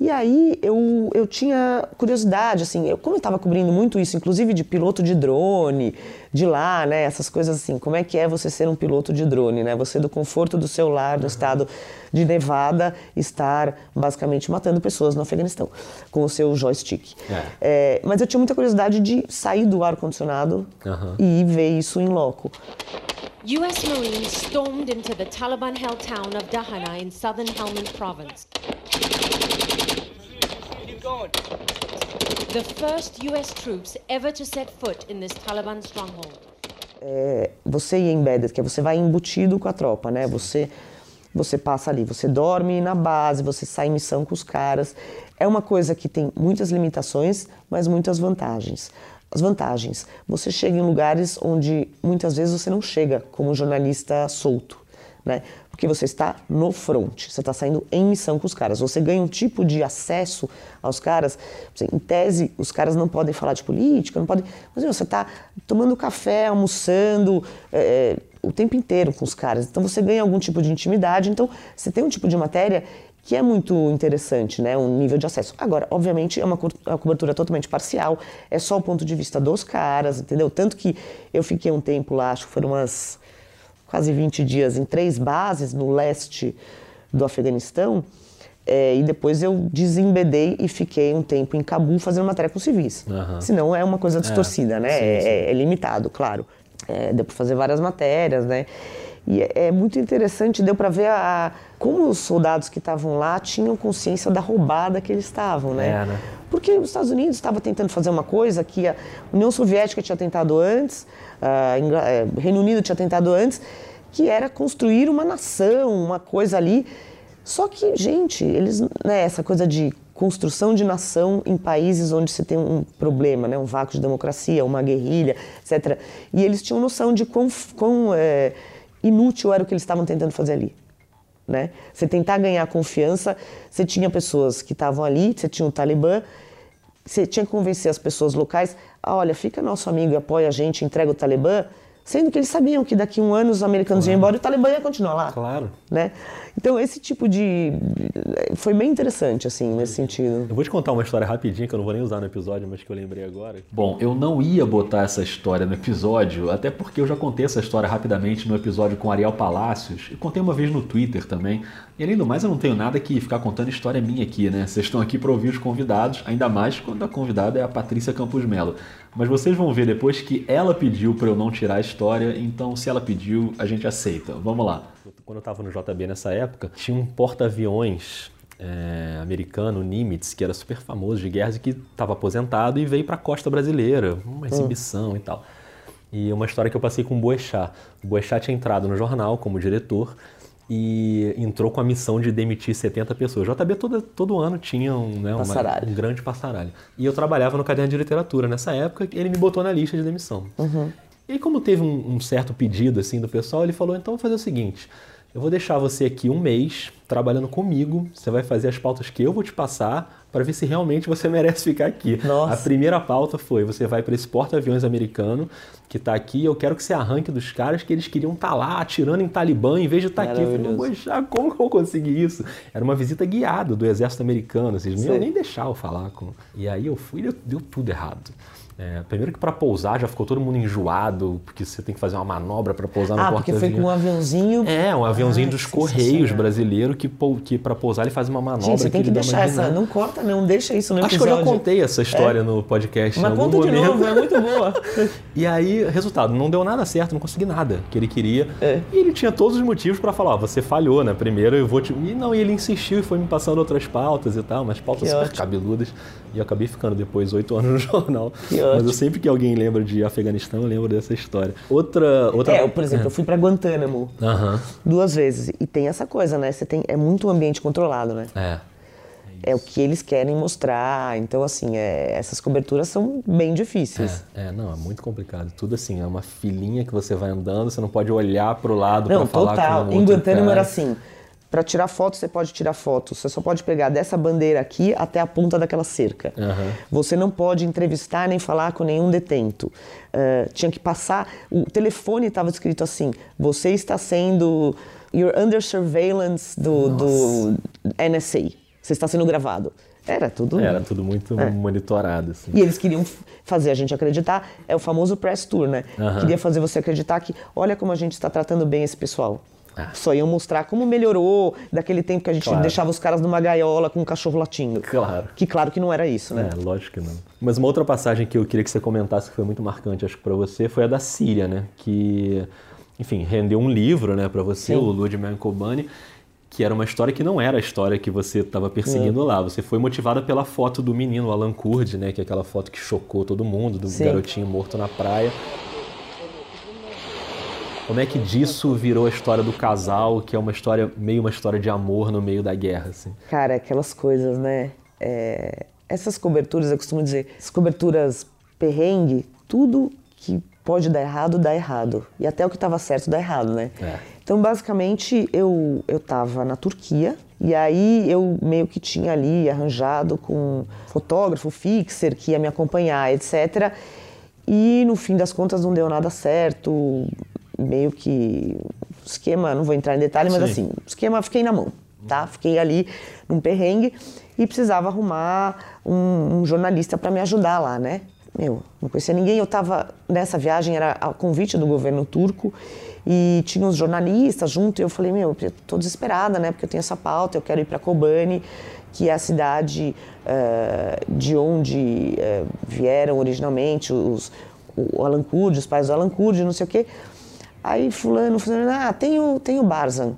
E aí eu, eu tinha curiosidade, assim, eu, como eu estava cobrindo muito isso, inclusive de piloto de drone, de lá, né, essas coisas assim, como é que é você ser um piloto de drone, né, você do conforto do seu lar, no estado de Nevada, estar basicamente matando pessoas no Afeganistão, com o seu joystick. É. É, mas eu tinha muita curiosidade de sair do ar-condicionado uhum. e ver isso em loco. US Marines stormed into the Taliban-held town of Dahana in southern Helmand province. The first US troops ever to set foot in this Taliban stronghold. É, você ir embedded, que é você vai embutido com a tropa, né? Você você passa ali, você dorme na base, você sai em missão com os caras. É uma coisa que tem muitas limitações, mas muitas vantagens. As vantagens: você chega em lugares onde muitas vezes você não chega como jornalista solto, né? Porque você está no front, você está saindo em missão com os caras. Você ganha um tipo de acesso aos caras. Em tese, os caras não podem falar de política, não podem. Mas você está tomando café, almoçando. É, o tempo inteiro com os caras. Então você ganha algum tipo de intimidade. Então você tem um tipo de matéria que é muito interessante, né? Um nível de acesso. Agora, obviamente, é uma, uma cobertura totalmente parcial, é só o ponto de vista dos caras, entendeu? Tanto que eu fiquei um tempo lá, acho que foram umas quase 20 dias em três bases no leste do Afeganistão. É, e depois eu desembedei e fiquei um tempo em Cabul fazendo matéria com civis. Uhum. Senão é uma coisa distorcida, é, né? Sim, sim. É, é, limitado, claro. É, deu para fazer várias matérias, né? E é, é muito interessante, deu para ver a, como os soldados que estavam lá tinham consciência da roubada que eles estavam, né? É, né? Porque os Estados Unidos estava tentando fazer uma coisa que a União Soviética tinha tentado antes, o Reino Unido tinha tentado antes, que era construir uma nação, uma coisa ali. Só que, gente, eles, né, essa coisa de construção de nação em países onde você tem um problema, né? um vácuo de democracia, uma guerrilha, etc. E eles tinham noção de quão, quão é, inútil era o que eles estavam tentando fazer ali. Né? Você tentar ganhar confiança, você tinha pessoas que estavam ali, você tinha o Talibã, você tinha que convencer as pessoas locais, ah, olha, fica nosso amigo e apoia a gente, entrega o Talibã, sendo que eles sabiam que daqui a um ano os americanos claro. iam embora e o Talibã ia continuar lá. Claro. Né? Então, esse tipo de. Foi bem interessante, assim, nesse sentido. Eu vou te contar uma história rapidinha, que eu não vou nem usar no episódio, mas que eu lembrei agora. Bom, eu não ia botar essa história no episódio, até porque eu já contei essa história rapidamente no episódio com Ariel Palácios, e contei uma vez no Twitter também. E além do mais, eu não tenho nada que ficar contando história minha aqui, né? Vocês estão aqui para ouvir os convidados, ainda mais quando a convidada é a Patrícia Campos Melo. Mas vocês vão ver depois que ela pediu para eu não tirar a história, então se ela pediu, a gente aceita. Vamos lá. Quando eu estava no JB nessa época, tinha um porta-aviões é, americano, Nimitz, que era super famoso de guerras e que estava aposentado e veio para a costa brasileira, uma exibição hum. e tal. E uma história que eu passei com o Boechat. O Boechat tinha entrado no jornal como diretor e entrou com a missão de demitir 70 pessoas. O JB todo, todo ano tinha um, né, uma, um grande passaralho. E eu trabalhava no caderno de literatura nessa época, ele me botou na lista de demissão. Uhum. E como teve um, um, certo pedido assim do pessoal, ele falou: então vou fazer o seguinte. Eu vou deixar você aqui um mês trabalhando comigo. Você vai fazer as pautas que eu vou te passar para ver se realmente você merece ficar aqui. Nossa. A primeira pauta foi: você vai para esse porta-aviões americano que está aqui. Eu quero que você arranque dos caras que eles queriam estar tá lá atirando em Talibã em vez de estar tá aqui. Eu falei, Poxa, como que eu consegui isso? Era uma visita guiada do exército americano. Vocês não iam nem deixar eu falar com. E aí eu fui e deu tudo errado. É, primeiro que para pousar já ficou todo mundo enjoado, porque você tem que fazer uma manobra para pousar no ah, porta-aviões. porque foi com um aviãozinho. É, um aviãozinho ah, dos Correios brasileiro que, que para pousar ele faz uma manobra Gente, você tem que, que deixar essa, não corta não, deixa isso no Acho episódio. que eu já contei essa história é. no podcast Mas conta momento. de novo, é muito boa. e aí, resultado, não deu nada certo, não consegui nada que ele queria. É. E ele tinha todos os motivos para falar, ó, você falhou, né? Primeiro eu vou te... E não, e ele insistiu e foi me passando outras pautas e tal, mas pautas que super ótimo. cabeludas. E acabei ficando depois oito anos no jornal. Que mas ótimo. eu sempre que alguém lembra de Afeganistão, eu lembro dessa história. Outra. outra... É, eu, por exemplo, é. eu fui para Guantánamo uhum. duas vezes. E tem essa coisa, né? Você tem, é muito ambiente controlado, né? É. É o que eles querem mostrar. Então, assim, é, essas coberturas são bem difíceis. É, é, não, é muito complicado. Tudo assim, é uma filinha que você vai andando, você não pode olhar para o lado para falar total. com o Em Guantánamo era assim. Para tirar foto, você pode tirar foto. Você só pode pegar dessa bandeira aqui até a ponta daquela cerca. Uhum. Você não pode entrevistar nem falar com nenhum detento. Uh, tinha que passar. O telefone estava escrito assim: você está sendo. You're under surveillance do, do NSA. Você está sendo gravado. Era tudo. Era tudo muito é. monitorado. Assim. E eles queriam fazer a gente acreditar. É o famoso press tour, né? Uhum. Queria fazer você acreditar que, olha como a gente está tratando bem esse pessoal. Ah. Só iam mostrar como melhorou daquele tempo que a gente Claro. deixava os caras numa gaiola com um cachorro latindo. Claro. Que claro que não era isso, né? É, lógico que não. Mas uma outra passagem que eu queria que você comentasse, que foi muito marcante, acho que pra você, foi a da Síria, né? Que, enfim, rendeu um livro, né, pra você, Sim. o Ludmilla Kobani, que era uma história que não era a história que você estava perseguindo É. lá. Você foi motivada pela foto do menino, Alan Kurd, né? Que é aquela foto que chocou todo mundo, do Sim. garotinho morto na praia. Como é que disso virou a história do casal, que é uma história, meio uma história de amor no meio da guerra, assim? Cara, aquelas coisas, né? É, Essas coberturas, eu costumo dizer, as coberturas perrengue, tudo que pode dar errado, dá errado. E até o que estava certo dá errado, né? É. Então, basicamente, eu eu estava na Turquia e aí eu meio que tinha ali arranjado com um fotógrafo, fixer, que ia me acompanhar, etc. E no fim das contas não deu nada certo, meio que esquema, não vou entrar em detalhe, mas Sim. assim, esquema fiquei na mão, tá? Fiquei ali num perrengue e precisava arrumar um, um jornalista para me ajudar lá, né? Meu, não conhecia ninguém, eu tava nessa viagem, era a convite do governo turco e tinha os jornalistas junto e eu falei, meu, eu tô desesperada, né? Porque eu tenho essa pauta, eu quero ir para Kobani, que é a cidade eh, de onde eh, vieram originalmente os, o Alan Kurd, os pais do Alan Kurd, não sei o quê. Aí fulano, fulano, ah, tem o, tem o Barzan.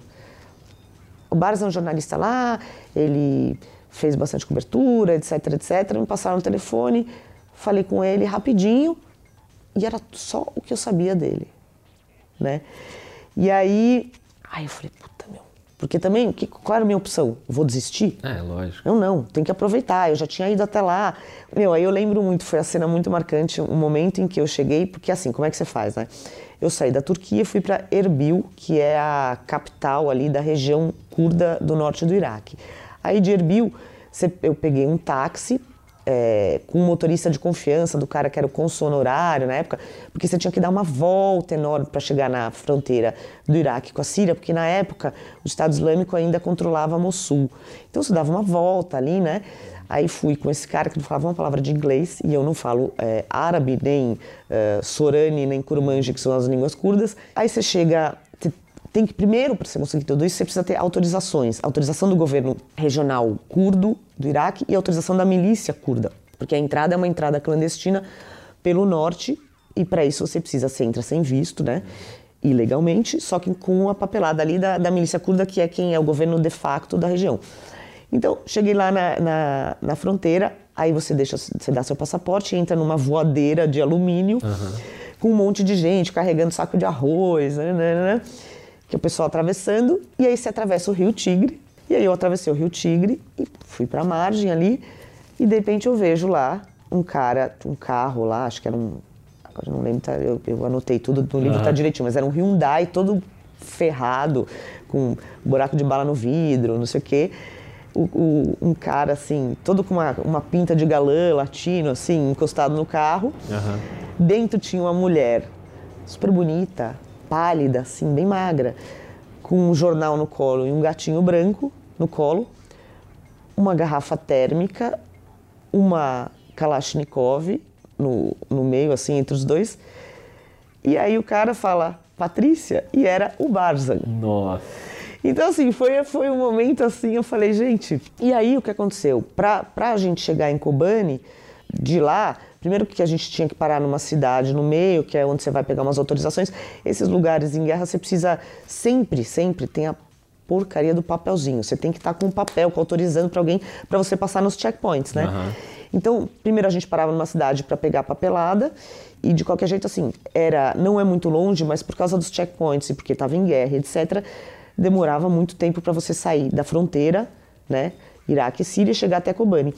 O Barzan é um jornalista lá, ele fez bastante cobertura, etc, etc. Me passaram o telefone, falei com ele rapidinho e era só o que eu sabia dele, né? E aí, aí eu falei, puta, Porque também, que, qual era a minha opção? Vou desistir? É, lógico. Não, não, tem que aproveitar. Eu já tinha ido até lá. Meu, aí eu lembro muito, foi a cena muito marcante, um momento em que eu cheguei, porque assim, como é que você faz, né? Eu saí da Turquia e fui para Erbil, que é a capital ali da região curda do norte do Iraque. Aí de Erbil, eu peguei um táxi é, com um motorista de confiança do cara que era o cônsul honorário na época, porque você tinha que dar uma volta enorme para chegar na fronteira do Iraque com a Síria, porque na época o Estado Islâmico ainda controlava Mossul. Então você dava uma volta ali, né? Aí fui com esse cara que não falava uma palavra de inglês e eu não falo é, árabe, nem é, sorani, nem kurmanji, que são as línguas curdas. Aí você chega tem que primeiro, para você conseguir tudo isso, você precisa ter autorizações. Autorização do governo regional curdo do Iraque e autorização da milícia curda. Porque a entrada é uma entrada clandestina pelo norte e para isso você precisa, você entra sem visto, né? Ilegalmente, só que com a papelada ali da, da milícia curda, que é quem é o governo de facto da região. Então, cheguei lá na, na, na fronteira, aí você deixa, você dá seu passaporte, entra numa voadeira de alumínio uhum. com um monte de gente carregando saco de arroz, né, né, né, né que é o pessoal atravessando, e aí você atravessa o Rio Tigre. E aí eu atravessei o Rio Tigre e fui para a margem ali, e de repente eu vejo lá um cara, um carro lá, acho que era um. Agora não lembro, tá, eu, eu, anotei tudo no livro, uhum. tá direitinho, mas era um Hyundai todo ferrado, com buraco de bala no vidro, não sei o quê. O, o, um cara assim, todo com uma, uma pinta de galã latino, assim, encostado no carro. Uhum. Dentro tinha uma mulher super bonita, pálida, assim, bem magra, com um jornal no colo e um gatinho branco no colo, uma garrafa térmica, uma Kalashnikov no, no meio, assim, entre os dois. E aí o cara fala, Patrícia, e era o Barzan. Nossa. Então, assim, foi, foi um momento assim, eu falei, gente, e aí o que aconteceu? Pra, pra gente chegar em Kobani, de lá, Primeiro que a gente tinha que parar numa cidade no meio, que é onde você vai pegar umas autorizações. Esses lugares em guerra você precisa sempre, sempre tem a porcaria do papelzinho. Você tem que estar com um papel autorizando para alguém para você passar nos checkpoints, né? Uhum. Então, primeiro a gente parava numa cidade para pegar papelada e de qualquer jeito assim, era não é muito longe, mas por causa dos checkpoints e porque estava em guerra, etc, demorava muito tempo para você sair da fronteira, né? Iraque e Síria chegar até Kobani.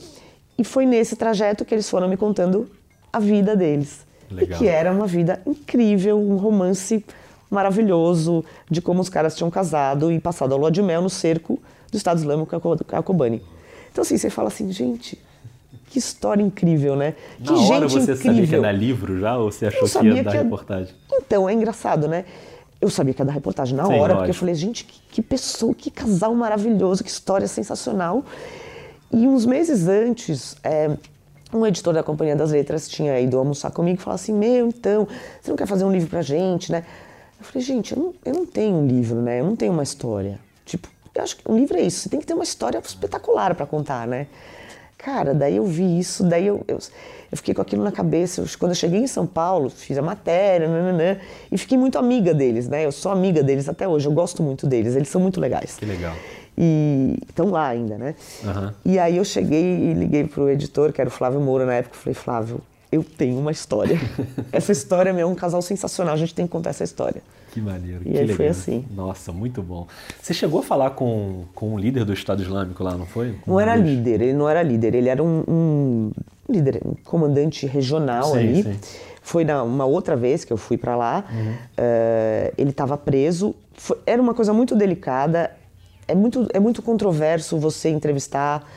E foi nesse trajeto que eles foram me contando a vida deles. Legal. E que era uma vida incrível, um romance maravilhoso de como os caras tinham casado e passado a lua de mel no cerco do Estado Islâmico Al-Kobani. Então, assim, você fala assim, gente, que história incrível, né? Na que hora gente você incrível. sabia que era livro já ou você achou que ia dar que reportagem? Então, é engraçado, né? Eu sabia que ia dar reportagem na Sim, hora, lógico. porque eu falei, gente, que, que pessoa, que casal maravilhoso, que história sensacional. E uns meses antes, é, um editor da Companhia das Letras tinha ido almoçar comigo e falou assim: Meu, então, você não quer fazer um livro pra gente, né? Eu falei: Gente, eu não, eu não tenho um livro, né? Eu não tenho uma história. Tipo, eu acho que um livro é isso, você tem que ter uma história espetacular para contar, né? Cara, daí eu vi isso, daí eu, eu, eu fiquei com aquilo na cabeça. Eu, quando eu cheguei em São Paulo, fiz a matéria, nananã, e fiquei muito amiga deles, né? Eu sou amiga deles até hoje, eu gosto muito deles, eles são muito legais. Que legal e estão lá ainda, né? Uhum. E aí eu cheguei e liguei pro editor, que era o Flávio Moura na época, falei, Flávio, eu tenho uma história. essa história é um casal sensacional, a gente tem que contar essa história. Que maneiro, e que aí legal. foi assim. Nossa, muito bom. Você chegou a falar com, com o líder do Estado Islâmico lá, não foi? Com não era Deus? líder, ele não era líder, ele era um, um líder, um comandante regional sim, ali. Sim. Foi na, uma outra vez que eu fui para lá, uhum. uh, ele estava preso. Foi, era uma coisa muito delicada, é muito, é muito controverso você entrevistar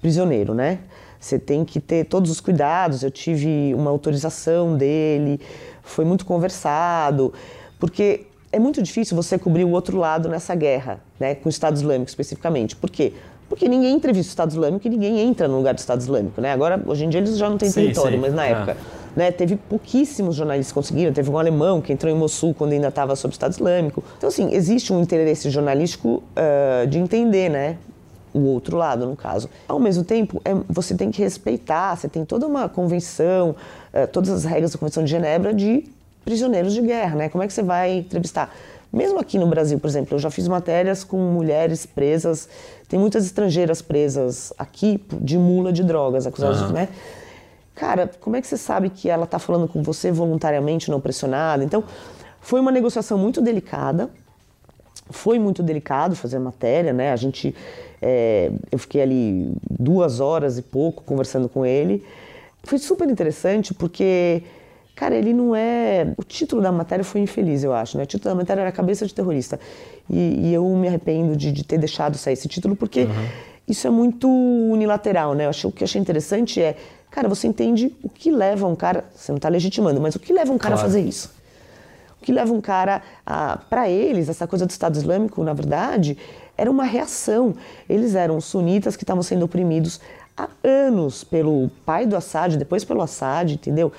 prisioneiro, né? Você tem que ter todos os cuidados. Eu tive uma autorização dele, foi muito conversado, porque é muito difícil você cobrir o outro lado nessa guerra, né? Com o Estado Islâmico especificamente. Por quê? Porque ninguém entrevista o Estado Islâmico e ninguém entra no lugar do Estado Islâmico, né? Agora, hoje em dia eles já não têm sim, território, sim. mas na ah. época, né, teve pouquíssimos jornalistas que conseguiram. Teve um alemão que entrou em Mossul quando ainda estava sob o Estado Islâmico. Então, assim, existe um interesse jornalístico uh, de entender, né? O outro lado, no caso. Ao mesmo tempo, é, você tem que respeitar, você tem toda uma convenção, uh, todas as regras da Convenção de Genebra de prisioneiros de guerra, né? Como é que você vai entrevistar? Mesmo aqui no Brasil, por exemplo, eu já fiz matérias com mulheres presas, tem muitas estrangeiras presas aqui de mula de drogas, acusadas uhum. de, né? Cara, como é que você sabe que ela está falando com você voluntariamente, não pressionada? Então, foi uma negociação muito delicada. Foi muito delicado fazer a matéria, né? A gente, é, eu fiquei ali duas horas e pouco conversando com ele. Foi super interessante porque, cara, ele não é. O título da matéria foi infeliz, eu acho, né? O título da matéria era Cabeça de Terrorista. E, e eu me arrependo de, de, ter deixado sair esse título porque uhum. isso é muito unilateral, né? Eu acho, o que eu achei interessante é, cara, você entende o que leva um cara. Você não está legitimando, mas o que leva um cara claro. a fazer isso? O que leva um cara a. Para eles, essa coisa do Estado Islâmico, na verdade, era uma reação. Eles eram sunitas que estavam sendo oprimidos há anos pelo pai do Assad, depois pelo Assad, entendeu?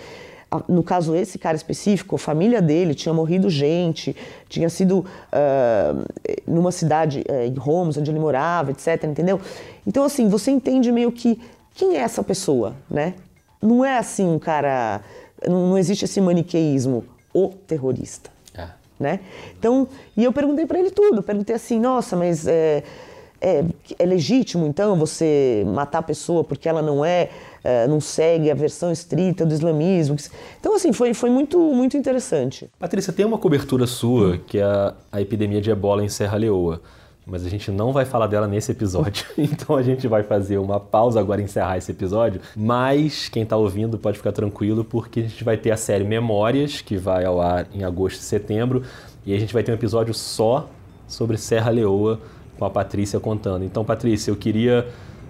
No caso, esse cara específico, a família dele tinha morrido gente, tinha sido uh, numa cidade uh, em Homs, onde ele morava, etc, entendeu? Então, assim, você entende meio que quem é essa pessoa, né? Não é assim um cara. Não, não existe esse maniqueísmo, o terrorista. É. Né? Então, e eu perguntei para ele tudo. Perguntei assim: nossa, mas. É, é, é, legítimo, então, você matar a pessoa porque ela não é, é, não segue a versão estrita do islamismo? Então, assim, foi, foi muito, muito interessante. Patrícia, tem uma cobertura sua, que é a, a epidemia de ebola em Serra Leoa, mas a gente não vai falar dela nesse episódio, então a gente vai fazer uma pausa agora e encerrar esse episódio, mas quem está ouvindo pode ficar tranquilo, porque a gente vai ter a série Memórias, que vai ao ar em agosto e setembro, e a gente vai ter um episódio só sobre Serra Leoa, com a Patrícia contando. Então, Patrícia, eu queria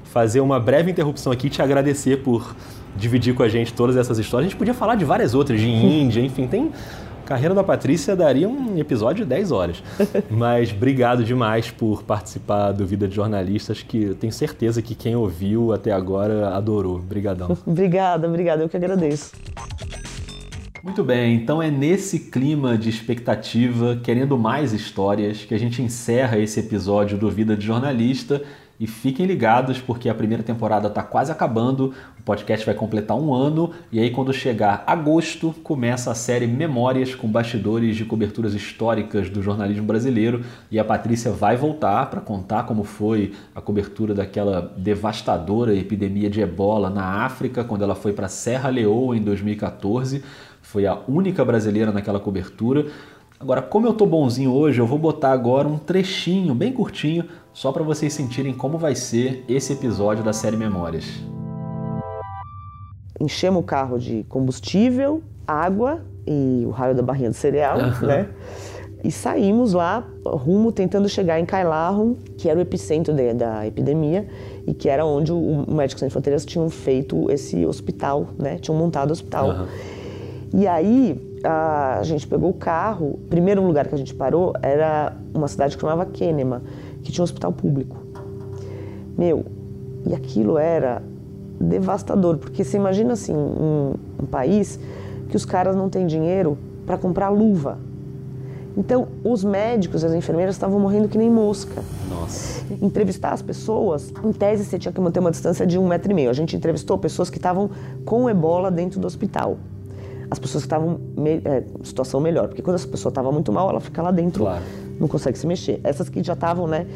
fazer uma breve interrupção aqui e te agradecer por dividir com a gente todas essas histórias. A gente podia falar de várias outras, de Índia, enfim, tem. A carreira da Patrícia daria um episódio de 10 horas. Mas obrigado demais por participar do Vida de Jornalistas, que eu tenho certeza que quem ouviu até agora adorou. Obrigadão. obrigada, obrigada, eu que agradeço. Muito bem, então é nesse clima de expectativa, querendo mais histórias, que a gente encerra esse episódio do Vida de Jornalista. E fiquem ligados porque a primeira temporada está quase acabando, o podcast vai completar um ano, e aí quando chegar agosto, começa a série Memórias com bastidores de coberturas históricas do jornalismo brasileiro. E a Patrícia vai voltar para contar como foi a cobertura daquela devastadora epidemia de ebola na África, quando ela foi para Serra Leoa em 2014 foi a única brasileira naquela cobertura. Agora, como eu tô bonzinho hoje, eu vou botar agora um trechinho bem curtinho, só para vocês sentirem como vai ser esse episódio da série Memórias. Enchemos o carro de combustível, água e o raio da barrinha de cereal, né? E saímos lá, rumo, tentando chegar em Kailahun, que era o epicentro de, da epidemia e que era onde o Médicos Sem Fronteiras tinham feito esse hospital, né? Tinham montado o hospital. Uhum. E aí a gente pegou o carro. O primeiro lugar que a gente parou era uma cidade que chamava Kenema, que tinha um hospital público. Meu, e aquilo era devastador, porque você imagina assim, um, um país que os caras não têm dinheiro para comprar luva. Então, os médicos e as enfermeiras estavam morrendo que nem mosca. Nossa. Entrevistar as pessoas, em tese você tinha que manter uma distância de um metro e meio. A gente entrevistou pessoas que estavam com ebola dentro do hospital as pessoas que estavam em é, situação melhor. Porque quando essa pessoa estava muito mal, ela fica lá dentro, claro. Não consegue se mexer. Essas que já estavam, né?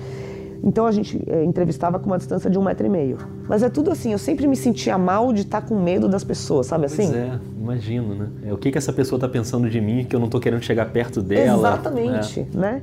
Então a gente é, entrevistava com uma distância de um metro e meio. Mas é tudo assim, eu sempre me sentia mal de estar tá com medo das pessoas, sabe assim? Pois é, imagino, né? É, o que, que essa pessoa está pensando de mim que eu não estou querendo chegar perto dela? Exatamente, é. né?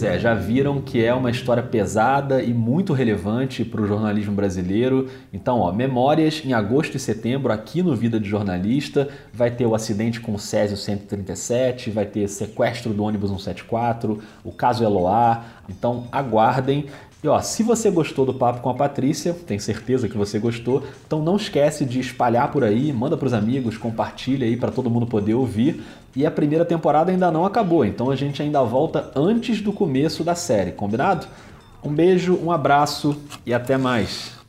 Pois é, já viram que é uma história pesada e muito relevante para o jornalismo brasileiro. Então, ó, memórias em agosto e setembro aqui no Vida de Jornalista. Vai ter o acidente com o Césio 137, vai ter sequestro do ônibus 174, o caso Eloá. Então, aguardem. E ó, se você gostou do papo com a Patrícia, tenho certeza que você gostou, então não esquece de espalhar por aí, manda para os amigos, compartilha aí para todo mundo poder ouvir. E a primeira temporada ainda não acabou, então a gente ainda volta antes do começo da série, combinado? Um beijo, um abraço e até mais.